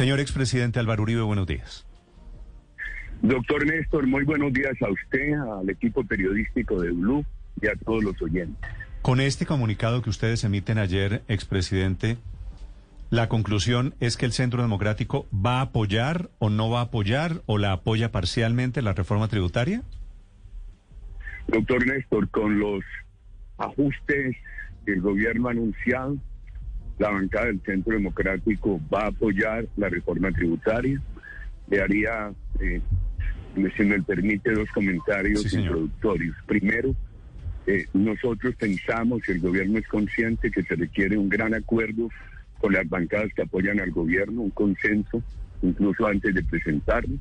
Señor expresidente Álvaro Uribe, buenos días. Doctor Néstor, muy buenos días a usted, al equipo periodístico de Blue y a todos los oyentes. Con este comunicado que ustedes emiten ayer, expresidente, la conclusión es que el Centro Democrático va a apoyar o no va a apoyar o la apoya parcialmente la reforma tributaria. Doctor Néstor, con los ajustes que el gobierno ha anunciado, la bancada del Centro Democrático va a apoyar la reforma tributaria. Le haría, eh, si me permite, dos comentarios introductorios. Primero, eh, nosotros pensamos, el gobierno es consciente, que se requiere un gran acuerdo con las bancadas que apoyan al gobierno, un consenso, incluso antes de presentarlo.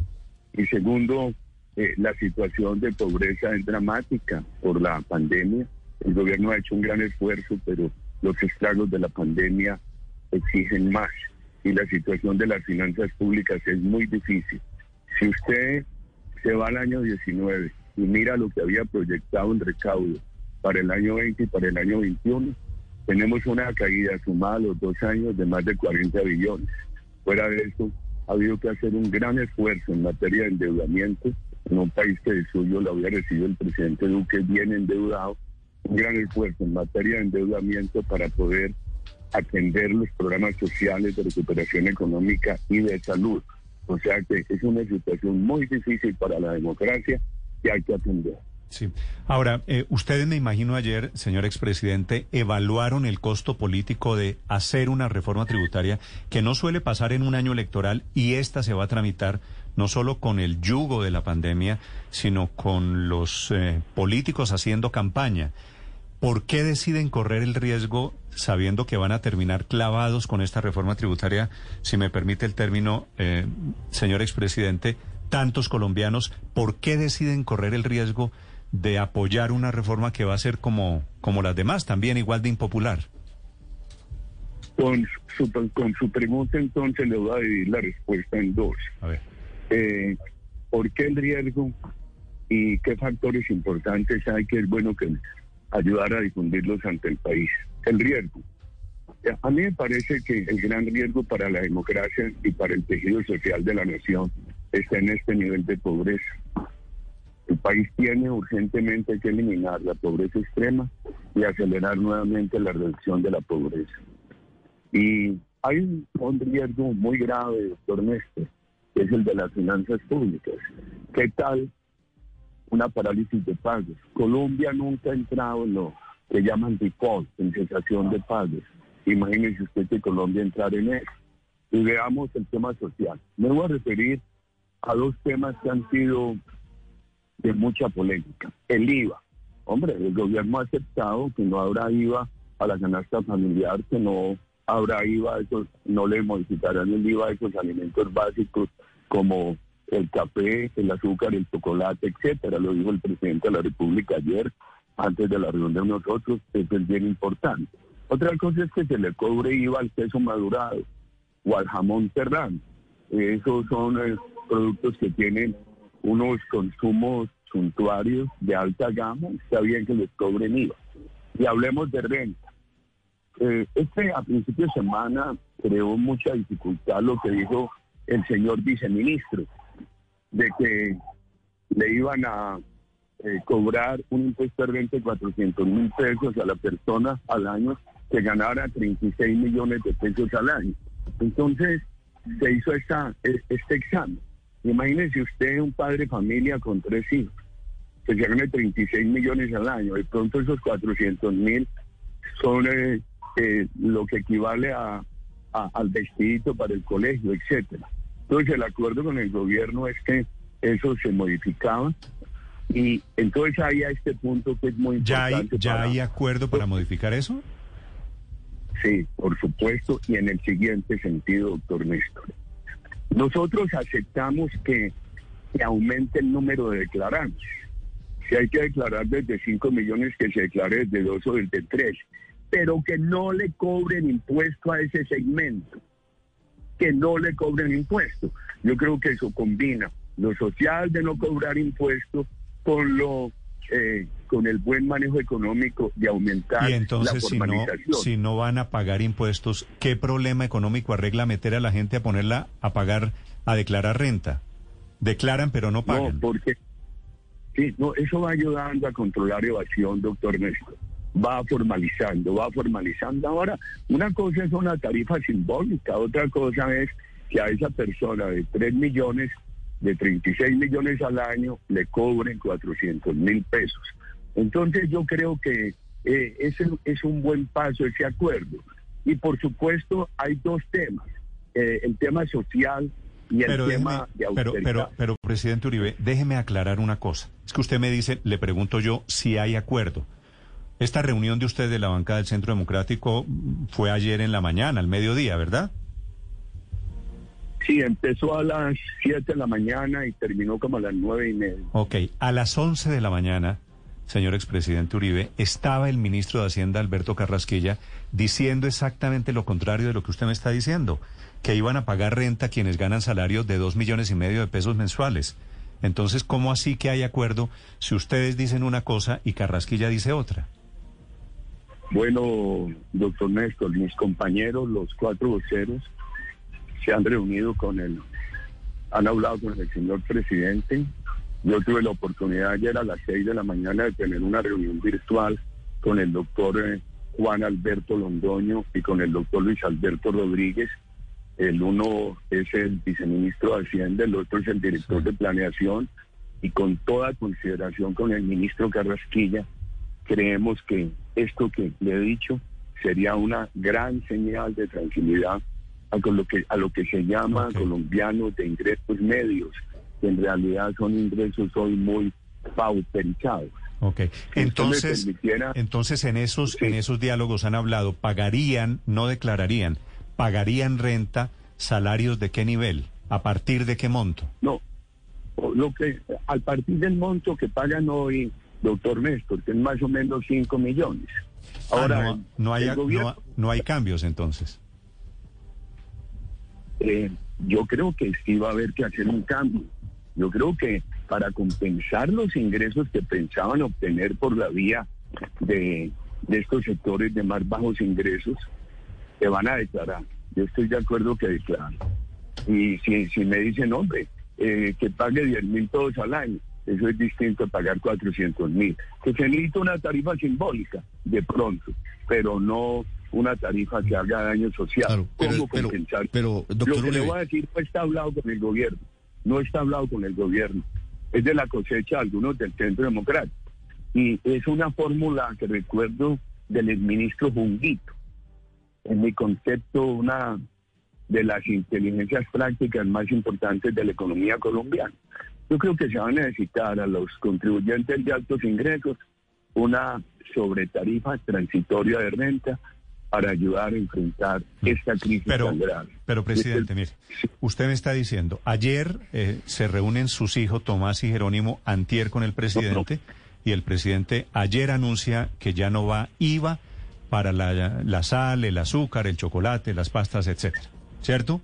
Y segundo, eh, la situación de pobreza es dramática por la pandemia. El gobierno ha hecho un gran esfuerzo, pero los estragos de la pandemia exigen más y la situación de las finanzas públicas es muy difícil. Si usted se va al año 19 y mira lo que había proyectado en recaudo para el año 20 y para el año 21, tenemos una caída sumada a los dos años de más de 40 billones. Fuera de eso, ha habido que hacer un gran esfuerzo en materia de endeudamiento en un país que de suyo lo había recibido el presidente Duque bien endeudado, un gran esfuerzo en materia de endeudamiento para poder atender los programas sociales de recuperación económica y de salud. O sea que es una situación muy difícil para la democracia que hay que atender. Sí. Ahora, eh, ustedes me imagino ayer, señor expresidente, evaluaron el costo político de hacer una reforma tributaria que no suele pasar en un año electoral y esta se va a tramitar no solo con el yugo de la pandemia, sino con los eh, políticos haciendo campaña. ¿Por qué deciden correr el riesgo sabiendo que van a terminar clavados con esta reforma tributaria, si me permite el término, eh, señor expresidente, tantos colombianos, ¿por qué deciden correr el riesgo de apoyar una reforma que va a ser como, como las demás, también igual de impopular? Con su, con su pregunta entonces le voy a dividir la respuesta en dos. A ver. Eh, ¿Por qué el riesgo y qué factores importantes hay que es bueno que ayudar a difundirlos ante el país? El riesgo. A mí me parece que el gran riesgo para la democracia y para el tejido social de la nación está en este nivel de pobreza. El país tiene urgentemente que eliminar la pobreza extrema y acelerar nuevamente la reducción de la pobreza. Y hay un, riesgo muy grave, doctor Néstor, que es el de las finanzas públicas. ¿Qué tal una parálisis de pagos? Colombia nunca ha entrado en lo que llaman default, en cesación de pagos. Imagínese usted que Colombia entrar en eso. Y veamos el tema social. Me voy a referir a dos temas que han sido de mucha polémica. El IVA. Hombre, el gobierno ha aceptado que no habrá IVA a la canasta familiar, que no habrá IVA, esos, no le modificarán el IVA a esos alimentos básicos como el café, el azúcar, el chocolate, etcétera. Lo dijo el presidente de la República ayer, antes de la reunión de nosotros, eso es bien importante. Otra cosa es que se le cobre IVA al queso madurado o al jamón serrano. Esos son eh, productos que tienen unos consumos suntuarios de alta gama, está bien que les cobren IVA. Y hablemos de renta. Eh, este a principio de semana creó mucha dificultad lo que dijo el señor viceministro, de que le iban a eh, cobrar un impuesto de renta de 400 mil pesos a la persona al año que ganara 36 millones de pesos al año. Entonces se hizo esta, este examen. Imagínese usted un padre de familia con tres hijos, que se gane 36 millones al año. De pronto esos 400 mil son eh, eh, lo que equivale a, al vestidito para el colegio, etcétera. Entonces el acuerdo con el gobierno es que eso se modificaba y entonces hay a este punto que es muy importante. ¿Ya hay, ¿ya hay acuerdo para modificar eso? Sí, por supuesto, y en el siguiente sentido, doctor Néstor. Nosotros aceptamos que, aumente el número de declarantes. Si hay que declarar desde 5 millones, que se declare desde 2 o desde 3. Pero que no le cobren impuesto a ese segmento. Que no le cobren impuesto. Yo creo que eso combina lo social de no cobrar impuesto con lo eh, con el buen manejo económico de aumentar y entonces, la formalización. Si no, si no van a pagar impuestos, ¿qué problema económico arregla meter a la gente a ponerla a pagar, a declarar renta? Declaran pero no pagan. No, porque sí, no, eso va ayudando a controlar evasión, doctor Néstor. Va formalizando, va formalizando. Ahora, una cosa es una tarifa simbólica, otra cosa es que a esa persona de 3 millones, de 36 millones al año, le cobren 400 mil pesos. Entonces yo creo que eh, ese es un buen paso ese acuerdo. Y por supuesto hay dos temas, eh, el tema social y el tema de autoridad. Pero, pero, pero, presidente Uribe, déjeme aclarar una cosa. Es que usted me dice, le pregunto yo, si hay acuerdo. Esta reunión de usted de la bancada del Centro Democrático fue ayer en la mañana, al mediodía, ¿verdad? Sí, empezó a las 7 de la mañana y terminó como a las nueve y media. Ok, a las 11 de la mañana, señor expresidente Uribe, estaba el ministro de Hacienda, Alberto Carrasquilla, diciendo exactamente lo contrario de lo que usted me está diciendo, que iban a pagar renta quienes ganan salarios de dos millones y medio de pesos mensuales. Entonces, ¿cómo así que hay acuerdo si ustedes dicen una cosa y Carrasquilla dice otra? Bueno, doctor Néstor, mis compañeros, los cuatro voceros, se han reunido con él, han hablado con el señor presidente. Yo tuve la oportunidad ayer a las seis de la mañana de tener una reunión virtual con el doctor eh, Juan Alberto Londoño y con el doctor Luis Alberto Rodríguez. El uno es el viceministro de Hacienda, el otro es el director de planeación y con toda consideración con el ministro Carrasquilla, creemos que esto que le he dicho sería una gran señal de tranquilidad a lo que, a lo que se llama colombianos de ingresos medios, que en realidad son ingresos hoy muy pauperizados. Ok, entonces, entonces en esos, en esos diálogos han hablado, pagarían, no declararían, pagarían renta, salarios de qué nivel, a partir de qué monto. No, lo que, al partir del monto que pagan hoy, doctor Néstor, que es más o menos 5 millones. Ah, Ahora, no, hay, no hay cambios entonces. Eh, yo creo que sí va a haber que hacer un cambio. Yo creo que para compensar los ingresos que pensaban obtener por la vía de, estos sectores de más bajos ingresos, se van a declarar. Yo estoy de acuerdo que declaran. Y si, si me dicen, hombre, eh, que pague 10 mil todos al año, eso es distinto a pagar 400 mil. Que se necesita una tarifa simbólica, de pronto, pero no una tarifa que haga daño social. ¿Cómo compensar? Pero, Lo que le voy a decir no está hablado con el gobierno, no está hablado con el gobierno. Es de la cosecha de algunos del Centro Democrático. Y es una fórmula que recuerdo del ministro Junguito. En mi concepto, una de las inteligencias prácticas más importantes de la economía colombiana. Yo creo que se va a necesitar a los contribuyentes de altos ingresos una sobretarifa transitoria de renta para ayudar a enfrentar mm. esta crisis pero, tan grave. Pero, presidente, mire, usted me está diciendo, ayer eh, se reúnen sus hijos Tomás y Jerónimo antier con el presidente y el presidente ayer anuncia que ya no va IVA para la, la sal, el azúcar, el chocolate, las pastas, etcétera, ¿cierto?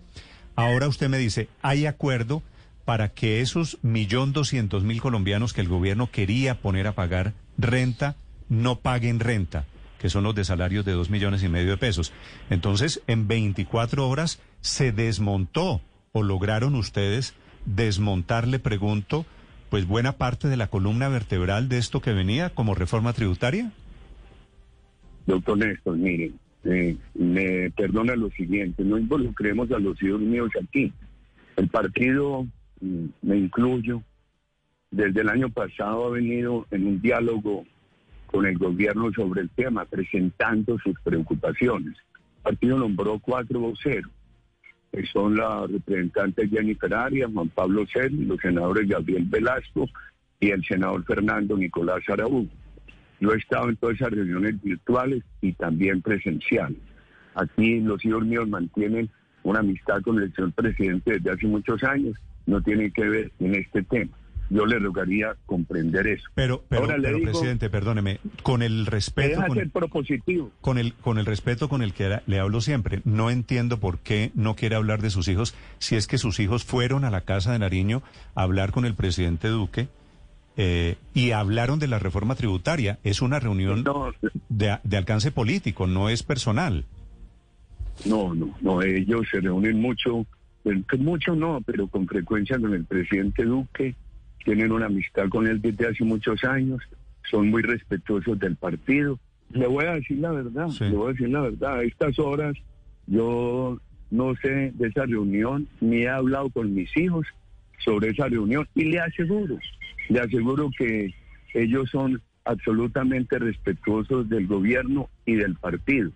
Ahora usted me dice, hay acuerdo para que esos millón doscientos mil colombianos que el gobierno quería poner a pagar renta no paguen renta que son los de salarios de dos millones y medio de pesos. Entonces, en 24 horas se desmontó o lograron ustedes desmontar, le pregunto, pues buena parte de la columna vertebral de esto que venía como reforma tributaria. Doctor Néstor, mire, eh, me perdona lo siguiente, no involucremos a los hijos míos aquí. El partido, mm, me incluyo, desde el año pasado ha venido en un diálogo con el gobierno sobre el tema, presentando sus preocupaciones. El partido nombró cuatro voceros, que son la representante Jennifer Arias, Juan Pablo Cel, los senadores Gabriel Velasco y el senador Fernando Nicolás Araújo. Yo he estado en todas esas reuniones virtuales y también presenciales. Aquí los hijos míos mantienen una amistad con el señor presidente desde hace muchos años, no tienen que ver en este tema yo le rogaría comprender eso. Pero, pero, presidente, perdóneme, con el respeto... Con, ser propositivo. Con el, con el respeto con el que le hablo siempre, no entiendo por qué no quiere hablar de sus hijos si es que sus hijos fueron a la Casa de Nariño a hablar con el presidente Duque eh, y hablaron de la reforma tributaria. Es una reunión de, de, alcance político, no es personal. No, no, no, ellos se reúnen mucho, mucho no, pero con frecuencia con el presidente Duque, tienen una amistad con él desde hace muchos años, son muy respetuosos del partido. Le voy a decir la verdad, le voy a decir la verdad, a estas horas yo no sé de esa reunión, ni he hablado con mis hijos sobre esa reunión y le aseguro, le aseguro que ellos son absolutamente respetuosos del gobierno y del partido.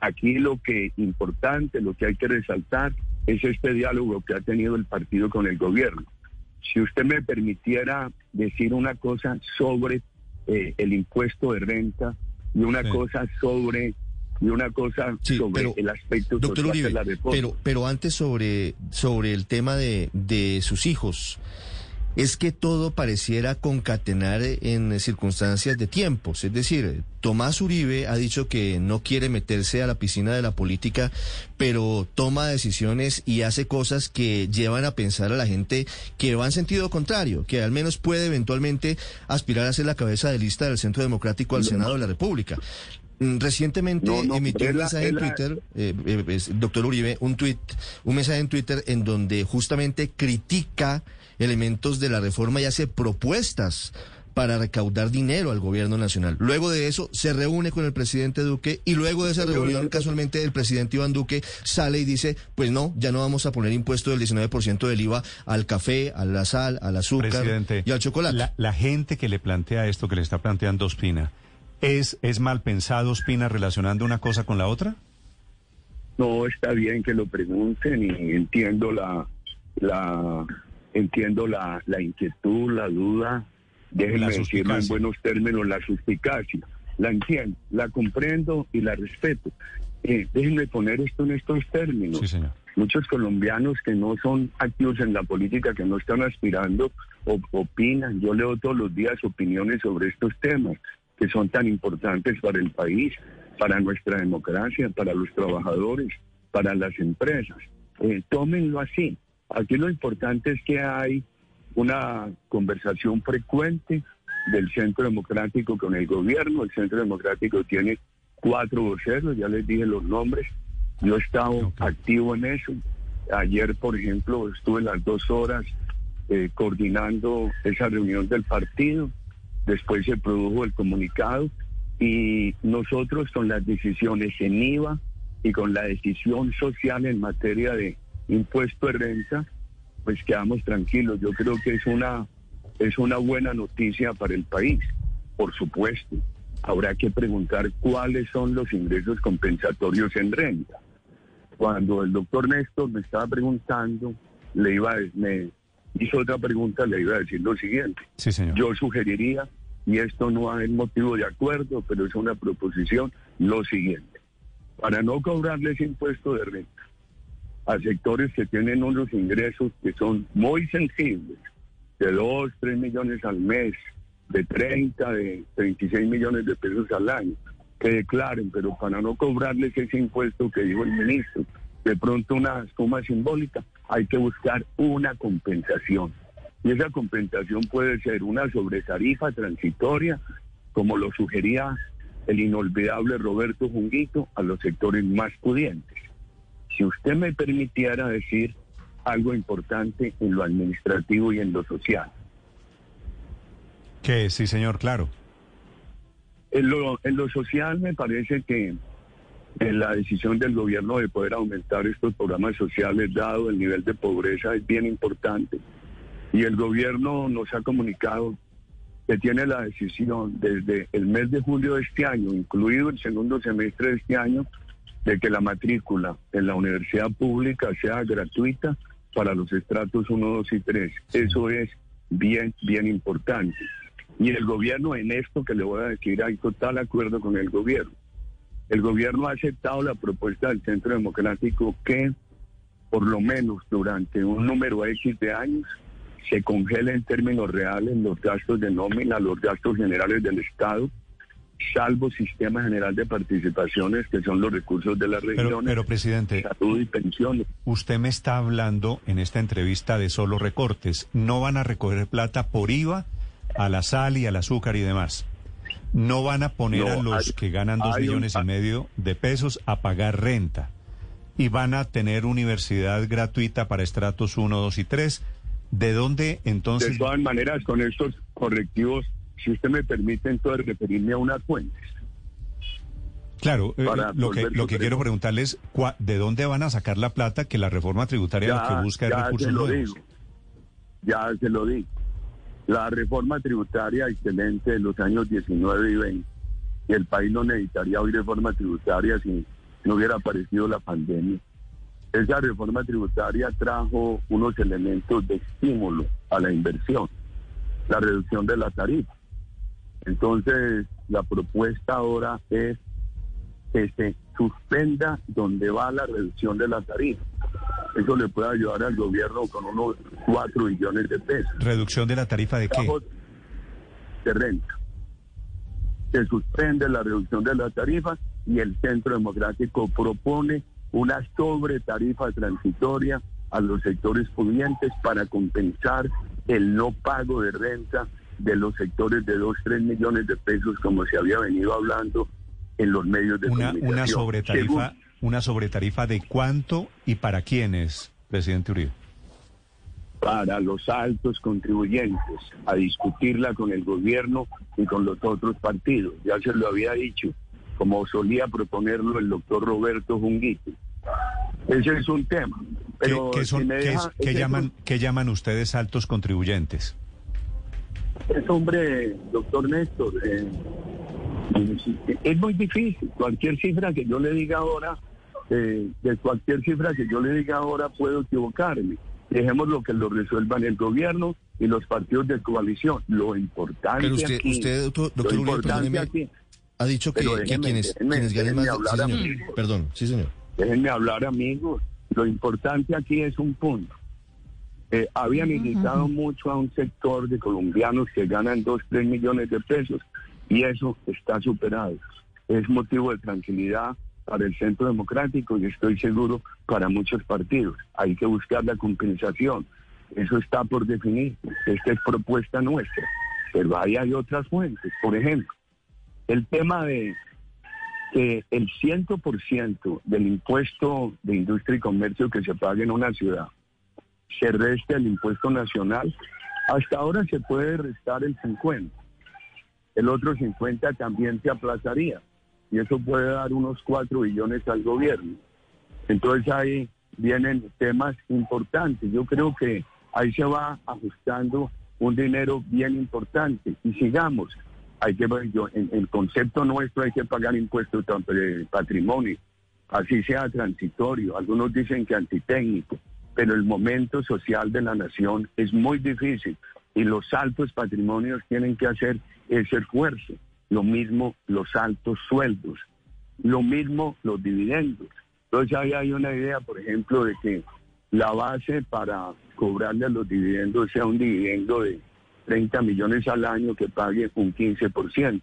Aquí lo que importante, lo que hay que resaltar es este diálogo que ha tenido el partido con el gobierno. Si usted me permitiera decir una cosa sobre eh, el impuesto de renta y una cosa sobre y una cosa sobre el aspecto doctor de la reforma. Pero, pero antes sobre, sobre el tema de, de sus hijos es que todo pareciera concatenar en circunstancias de tiempos. Es decir, Tomás Uribe ha dicho que no quiere meterse a la piscina de la política, pero toma decisiones y hace cosas que llevan a pensar a la gente que va en sentido contrario, que al menos puede eventualmente aspirar a ser la cabeza de lista del Centro Democrático al Senado de la República. Mm, recientemente emitió un mensaje en Twitter, eh, eh, doctor Uribe, un tweet, un mensaje en Twitter en donde justamente critica elementos de la reforma y hace propuestas para recaudar dinero al gobierno nacional. Luego de eso se reúne con el presidente Duque y luego de esa reunión casualmente el presidente Iván Duque sale y dice, pues no, ya no vamos a poner impuesto del 19% del IVA al café, a la sal, al azúcar y al chocolate. La, la gente que le plantea esto que le está planteando Ospina, ¿Es, ¿Es mal pensado, Espina, relacionando una cosa con la otra? No, está bien que lo pregunten y entiendo la, la entiendo la, la inquietud, la duda, déjenme decirlo en buenos términos, la suspicacia. La entiendo, la comprendo y la respeto. Eh, déjenme poner esto en estos términos. Muchos colombianos que no son activos en la política, que no están aspirando, opinan. Yo leo todos los días opiniones sobre estos temas que son tan importantes para el país, para nuestra democracia, para los trabajadores, para las empresas. Eh, tómenlo así. Aquí lo importante es que hay una conversación frecuente del Centro Democrático con el gobierno. El Centro Democrático tiene cuatro voceros, ya les dije los nombres. Yo he estado activo en eso. Ayer, por ejemplo, estuve las dos horas eh, coordinando esa reunión del partido. Después se produjo el comunicado y nosotros con las decisiones en IVA y con la decisión social en materia de impuesto de renta, pues quedamos tranquilos. Yo creo que es una, es una buena noticia para el país, por supuesto. Habrá que preguntar cuáles son los ingresos compensatorios en renta. Cuando el doctor Néstor me estaba preguntando, le iba a, me hizo otra pregunta, le iba a decir lo siguiente. Sí, señor. Yo sugeriría y esto no es motivo de acuerdo, pero es una proposición, lo siguiente. Para no cobrarles impuesto de renta a sectores que tienen unos ingresos que son muy sensibles, de 2, 3 millones al mes, de 30, de 36 millones de pesos al año, que declaren, pero para no cobrarles ese impuesto que dijo el ministro, de pronto una suma simbólica, hay que buscar una compensación. Y esa compensación puede ser una sobretarifa transitoria, como lo sugería el inolvidable Roberto Junguito, a los sectores más pudientes. Si usted me permitiera decir algo importante en lo administrativo y en lo social. Que sí, señor, claro. En lo, en lo social me parece que en la decisión del gobierno de poder aumentar estos programas sociales, dado el nivel de pobreza, es bien importante y el gobierno nos ha comunicado que tiene la decisión desde el mes de julio de este año, incluido el segundo semestre de este año, de que la matrícula en la universidad pública sea gratuita para los estratos 1, 2 y 3. Eso es bien, bien importante. Y el gobierno en esto que le voy a decir, hay total acuerdo con el gobierno. El gobierno ha aceptado la propuesta del Centro Democrático que por lo menos durante un número X de años se congela en términos reales los gastos de nómina, los gastos generales del Estado, salvo sistema general de participaciones, que son los recursos de la región. Pero, presidente, salud y pensiones. Usted me está hablando en esta entrevista de solo recortes. ¿No van a recoger plata por IVA a la sal y al azúcar y demás. No van a poner a los que ganan dos millones y medio de pesos a pagar renta. Y van a tener universidad gratuita para estratos 1, 2 y 3. ¿De dónde entonces? De todas maneras, con estos correctivos, si usted me permite entonces referirme a unas fuentes. Claro, eh, lo que, lo que quiero preguntarles, ¿de dónde van a sacar la plata que la reforma tributaria lo que busca es recursos nuevos? ya se lo digo. La reforma tributaria excelente de los años 19 y 20. Y el país no necesitaría hoy reforma tributaria si no hubiera aparecido la pandemia. Esa reforma tributaria trajo unos elementos de estímulo a la inversión, la reducción de la tarifa. Entonces, la propuesta ahora es que se suspenda donde va la reducción de la tarifa. Eso le puede ayudar al gobierno con unos 4 billones de pesos. ¿Reducción de la tarifa de qué? De renta. Se suspende la reducción de la tarifa y el Centro Democrático propone una sobre tarifa transitoria a los sectores pudientes para compensar el no pago de renta de los sectores de 2, 3 millones de pesos como se había venido hablando en los medios de una, comunicación. Una sobretarifa, una sobretarifa de cuánto y para quiénes, presidente Uribe. Para los altos contribuyentes, a discutirla con el gobierno y con los otros partidos. Ya se lo había dicho, como solía proponerlo el doctor Roberto Junguito. Ese es un tema. Pero ¿Qué, son, llaman, ¿Qué llaman ustedes altos contribuyentes? Es hombre, doctor Néstor, eh, es muy difícil. Cualquier cifra que yo le diga ahora, eh, de cualquier cifra que yo le diga ahora puedo equivocarme. Dejemos lo que lo resuelvan el gobierno y los partidos de coalición. Lo importante Pero usted, aquí, usted doctor, doctor ha dicho que, quienes, ganen más... perdón, sí, señor. Déjenme hablar, amigos. Lo importante aquí es un punto. Eh, habían invitado mucho a un sector de colombianos que ganan 2, 3 millones de pesos y eso está superado. Es motivo de tranquilidad para el Centro Democrático y estoy seguro para muchos partidos. Hay que buscar la compensación. Eso está por definir. Esta es propuesta nuestra. Pero ahí hay otras fuentes. Por ejemplo, el tema de que el 100% del impuesto de industria y comercio que se pague en una ciudad se reste al impuesto nacional, hasta ahora se puede restar el 50 el otro 50 también se aplazaría y eso puede dar unos 4 billones al gobierno. Entonces ahí vienen temas importantes. Yo creo que ahí se va ajustando un dinero bien importante y sigamos. Hay que yo, en el concepto nuestro hay que pagar impuestos de patrimonio, así sea transitorio. Algunos dicen que antitécnico, pero el momento social de la nación es muy difícil y los altos patrimonios tienen que hacer ese esfuerzo. Lo mismo los altos sueldos, lo mismo los dividendos. Entonces ahí hay una idea, por ejemplo, de que la base para cobrarle a los dividendos sea un dividendo de 30 millones al año que pague un 15%.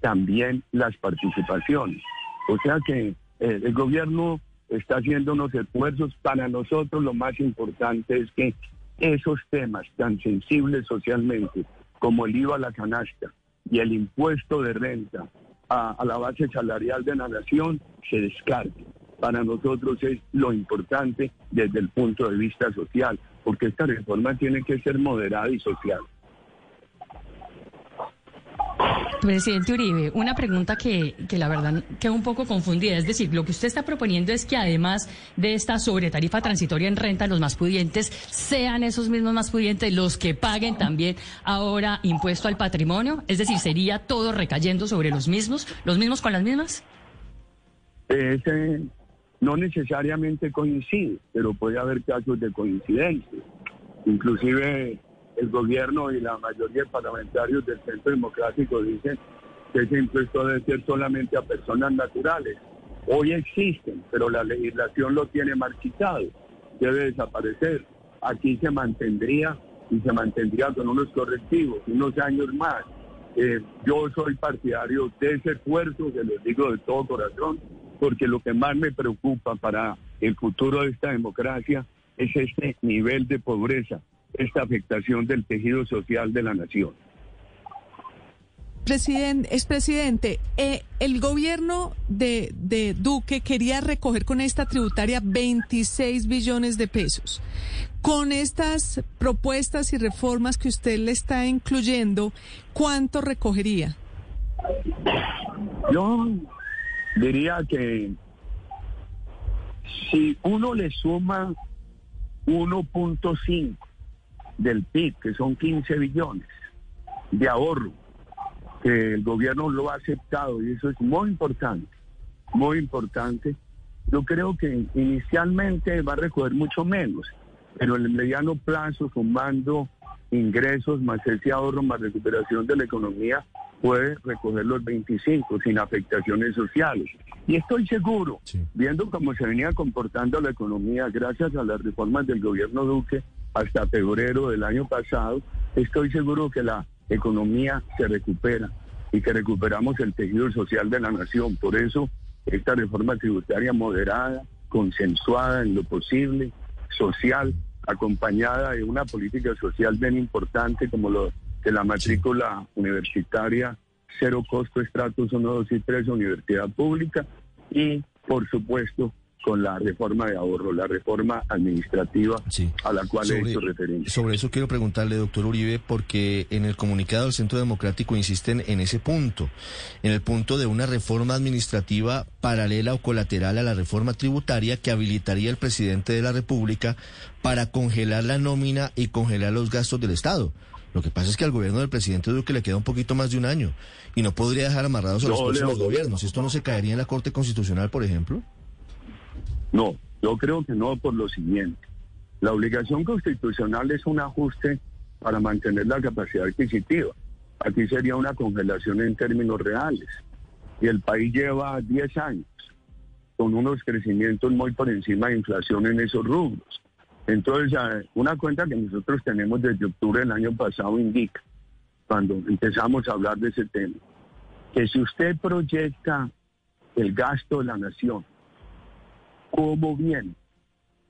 También las participaciones. O sea que eh, el gobierno está haciendo unos esfuerzos. Para nosotros lo más importante es que esos temas tan sensibles socialmente como el IVA a la canasta, y el impuesto de renta a, la base salarial de la nación se descarte. Para nosotros es lo importante desde el punto de vista social, porque esta reforma tiene que ser moderada y social. Presidente Uribe, una pregunta que, que, la verdad queda un poco confundida. Es decir, lo que usted está proponiendo es que además de esta sobretarifa transitoria en renta, los más pudientes sean esos mismos más pudientes los que paguen también ahora impuesto al patrimonio. Es decir, ¿sería todo recayendo sobre los mismos, los mismos con las mismas? No necesariamente coincide, pero puede haber casos de coincidencia. Inclusive el gobierno y la mayoría de parlamentarios del Centro Democrático dicen que ese impuesto debe ser solamente a personas naturales. Hoy existen, pero la legislación lo tiene marchitado, debe desaparecer. Aquí se mantendría y se mantendría con unos correctivos, unos años más. Eh, yo soy partidario de ese esfuerzo, se los digo de todo corazón, porque lo que más me preocupa para el futuro de esta democracia es este nivel de pobreza esta afectación del tejido social de la nación. Presidente, expresidente, eh, el gobierno de, de, Duque quería recoger con esta tributaria 26 billones de pesos. Con estas propuestas y reformas que usted le está incluyendo, ¿cuánto recogería? Yo diría que si uno le suma 1.5 del PIB, que son 15 billones de ahorro, que el gobierno lo ha aceptado y eso es muy importante, muy importante. Yo creo que inicialmente va a recoger mucho menos, pero en el mediano plazo, sumando ingresos más ese ahorro más recuperación de la economía, puede recoger los 25 sin afectaciones sociales. Y estoy seguro, viendo cómo se venía comportando la economía gracias a las reformas del gobierno Duque hasta febrero del año pasado, estoy seguro que la economía se recupera y que recuperamos el tejido social de la nación. Por eso, esta reforma tributaria moderada, consensuada en lo posible, social, acompañada de una política social bien importante como lo de la matrícula universitaria, cero costo, estratos 1, 2 y 3, universidad pública y, por supuesto, con la reforma de ahorro, la reforma administrativa a la cual he hecho referencia. Sobre eso quiero preguntarle, doctor Uribe, porque en el comunicado del Centro Democrático insisten en ese punto, en el punto de una reforma administrativa paralela o colateral a la reforma tributaria que habilitaría el presidente de la República para congelar la nómina y congelar los gastos del Estado. Lo que pasa es que al gobierno del presidente Duque le queda un poquito más de un año y no podría dejar amarrados a los próximos gobiernos. ¿Esto no se caería en la Corte Constitucional, por ejemplo? No, yo creo que no por lo siguiente. La obligación constitucional es un ajuste para mantener la capacidad adquisitiva. Aquí sería una congelación en términos reales. Y el país lleva 10 años con unos crecimientos muy por encima de inflación en esos rubros. Entonces, una cuenta que nosotros tenemos desde octubre del año pasado indica, cuando empezamos a hablar de ese tema, que si usted proyecta el gasto de la nación como bien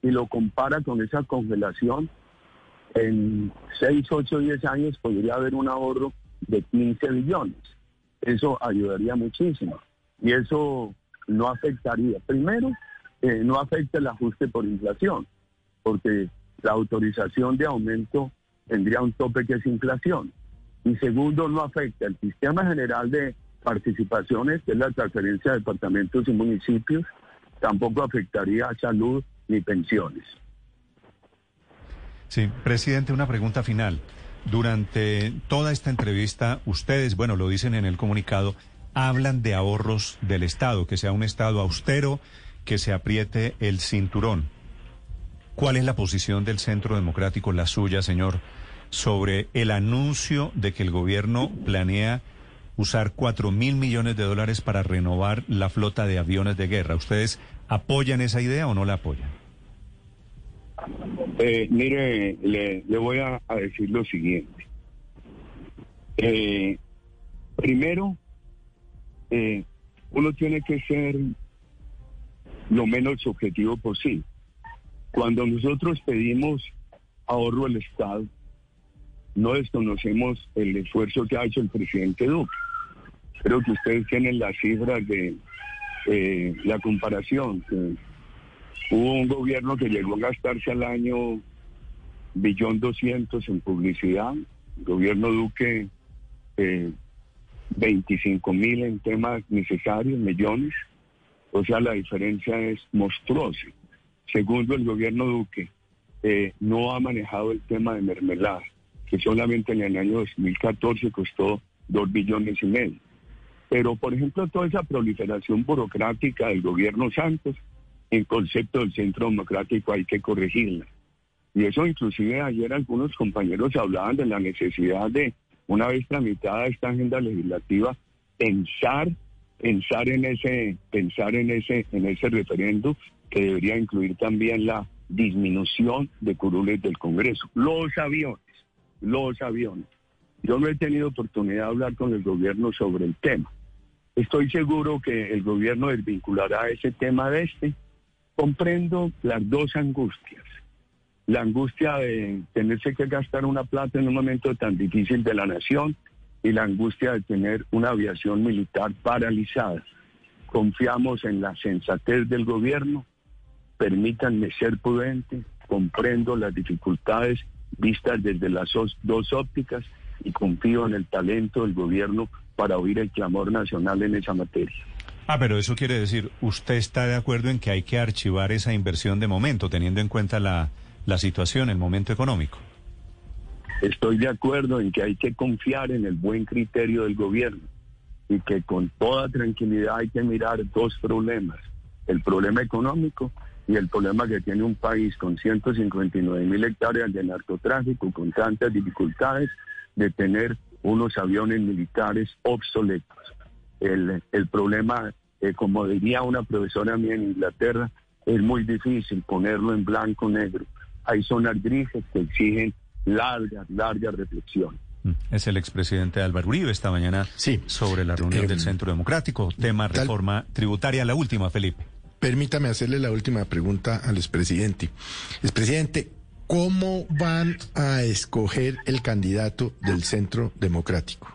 y lo compara con esa congelación, en 6, 8, 10 años podría haber un ahorro de 15 billones. Eso ayudaría muchísimo. Y eso no afectaría. Primero, eh, no afecta el ajuste por inflación porque la autorización de aumento tendría un tope que es inflación. Y segundo, no afecta el sistema general de participaciones, que es la transferencia de departamentos y municipios, tampoco afectaría a salud ni pensiones. Sí, presidente, una pregunta final. Durante toda esta entrevista, ustedes, bueno, lo dicen en el comunicado, hablan de ahorros del Estado, que sea un Estado austero, que se apriete el cinturón. ¿Cuál es la posición del Centro Democrático, la suya, señor, sobre el anuncio de que el gobierno planea usar cuatro mil millones de dólares para renovar la flota de aviones de guerra? ¿Ustedes apoyan esa idea o no la apoyan? Eh, mire, le, voy a, decir lo siguiente. Eh, primero, eh, uno tiene que ser lo menos objetivo posible. Cuando nosotros pedimos ahorro al Estado, no desconocemos el esfuerzo que ha hecho el presidente Duque. Creo que ustedes tienen las cifras de eh, la comparación. hubo un gobierno que llegó a gastarse al año billón doscientos en publicidad, el gobierno Duque eh, 25 mil en temas necesarios, millones. O sea, la diferencia es monstruosa. Segundo, el gobierno Duque eh, no ha manejado el tema de mermelada, que solamente en el año 2014 costó dos billones y medio. Pero, por ejemplo, toda esa proliferación burocrática del gobierno Santos, en concepto del centro democrático hay que corregirla. Y eso inclusive ayer algunos compañeros hablaban de la necesidad de, una vez tramitada esta agenda legislativa, pensar, pensar en ese, pensar en ese, en ese referendo que debería incluir también la disminución de curules del Congreso. Los aviones, los aviones. Yo no he tenido oportunidad de hablar con el gobierno sobre el tema. Estoy seguro que el gobierno desvinculará ese tema de este. Comprendo las dos angustias. La angustia de tenerse que gastar una plata en un momento tan difícil de la nación y la angustia de tener una aviación militar paralizada. Confiamos en la sensatez del gobierno, permítanme ser prudente, comprendo las dificultades vistas desde las dos ópticas y confío en el talento del gobierno para oír el clamor nacional en esa materia. Ah, pero eso quiere decir, ¿usted está de acuerdo en que hay que archivar esa inversión de momento, teniendo en cuenta la, la situación, el momento económico? Estoy de acuerdo en que hay que confiar en el buen criterio del gobierno y que con toda tranquilidad hay que mirar dos problemas, el problema económico y el problema que tiene un país con 159 mil hectáreas de narcotráfico, con tantas dificultades de tener unos aviones militares obsoletos. El, el problema, eh, como diría una profesora mía en Inglaterra, es muy difícil ponerlo en blanco negro. Hay zonas grises que exigen larga, larga reflexión. Mm, es el expresidente Álvaro Uribe esta mañana sí. sobre la reunión del em, Centro Democrático, tema reforma tributaria, la última, Felipe. Permítame hacerle la última pregunta al expresidente. Expresidente, ¿cómo van a escoger el candidato del Centro Democrático?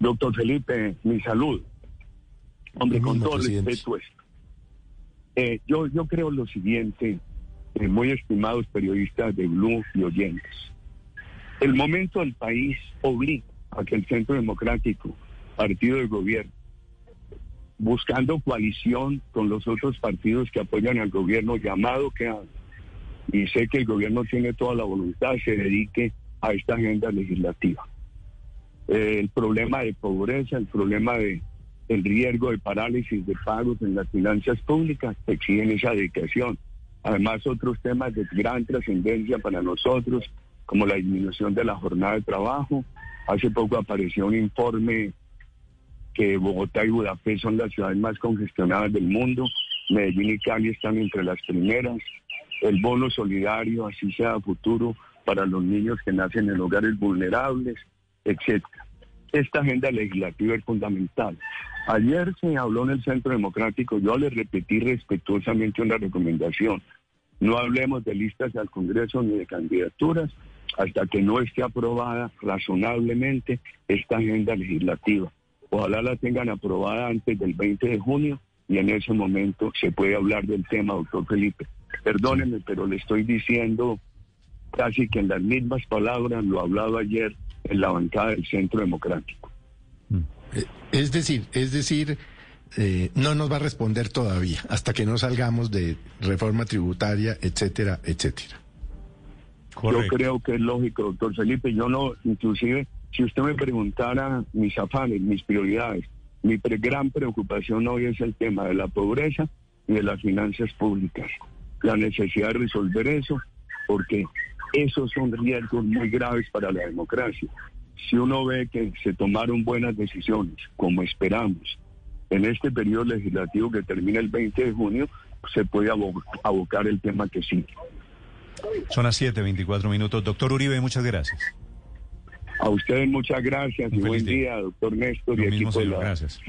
Doctor Felipe, mi salud. Hombre, con todo respeto eh, yo, yo creo lo siguiente, eh, muy estimados periodistas de Blue y oyentes. El momento del país obliga a que el Centro Democrático, partido de gobierno, buscando coalición con los otros partidos que apoyan al gobierno llamado que y sé que el gobierno tiene toda la voluntad, se dedique a esta agenda legislativa. Eh, el problema de pobreza, el problema de el riesgo de parálisis de pagos en las finanzas públicas exigen esa dedicación. Además, otros temas de gran trascendencia para nosotros, como la disminución de la jornada de trabajo. Hace poco apareció un informe que Bogotá y Budapest son las ciudades más congestionadas del mundo. Medellín y Cali están entre las primeras. El bono solidario, así sea futuro, para los niños que nacen en hogares vulnerables, etc. Esta agenda legislativa es fundamental. Ayer se habló en el Centro Democrático, yo le repetí respetuosamente una recomendación. No hablemos de listas al Congreso ni de candidaturas hasta que no esté aprobada razonablemente esta agenda legislativa. Ojalá la tengan aprobada antes del 20 de junio y en ese momento se puede hablar del tema, doctor Felipe. Perdóneme, pero le estoy diciendo casi que en las mismas palabras lo hablado ayer en la bancada del Centro Democrático. Eh, es decir, es decir, eh, no nos va a responder todavía hasta que no salgamos de reforma tributaria, etcétera, etcétera. Yo creo que es lógico, doctor Felipe. Yo no, inclusive, si usted me preguntara mis afanes, mis prioridades, mi gran preocupación hoy es el tema de la pobreza y de las finanzas públicas. La necesidad de resolver eso, porque esos son riesgos muy graves para la democracia si uno ve que se tomaron buenas decisiones, como esperamos, en este periodo legislativo que termina el 20 de junio, se puede abocar el tema que sí. Son las 7:24 minutos. Doctor Uribe, muchas gracias. A ustedes muchas gracias y buen día, doctor Néstor y equipo de la, gracias.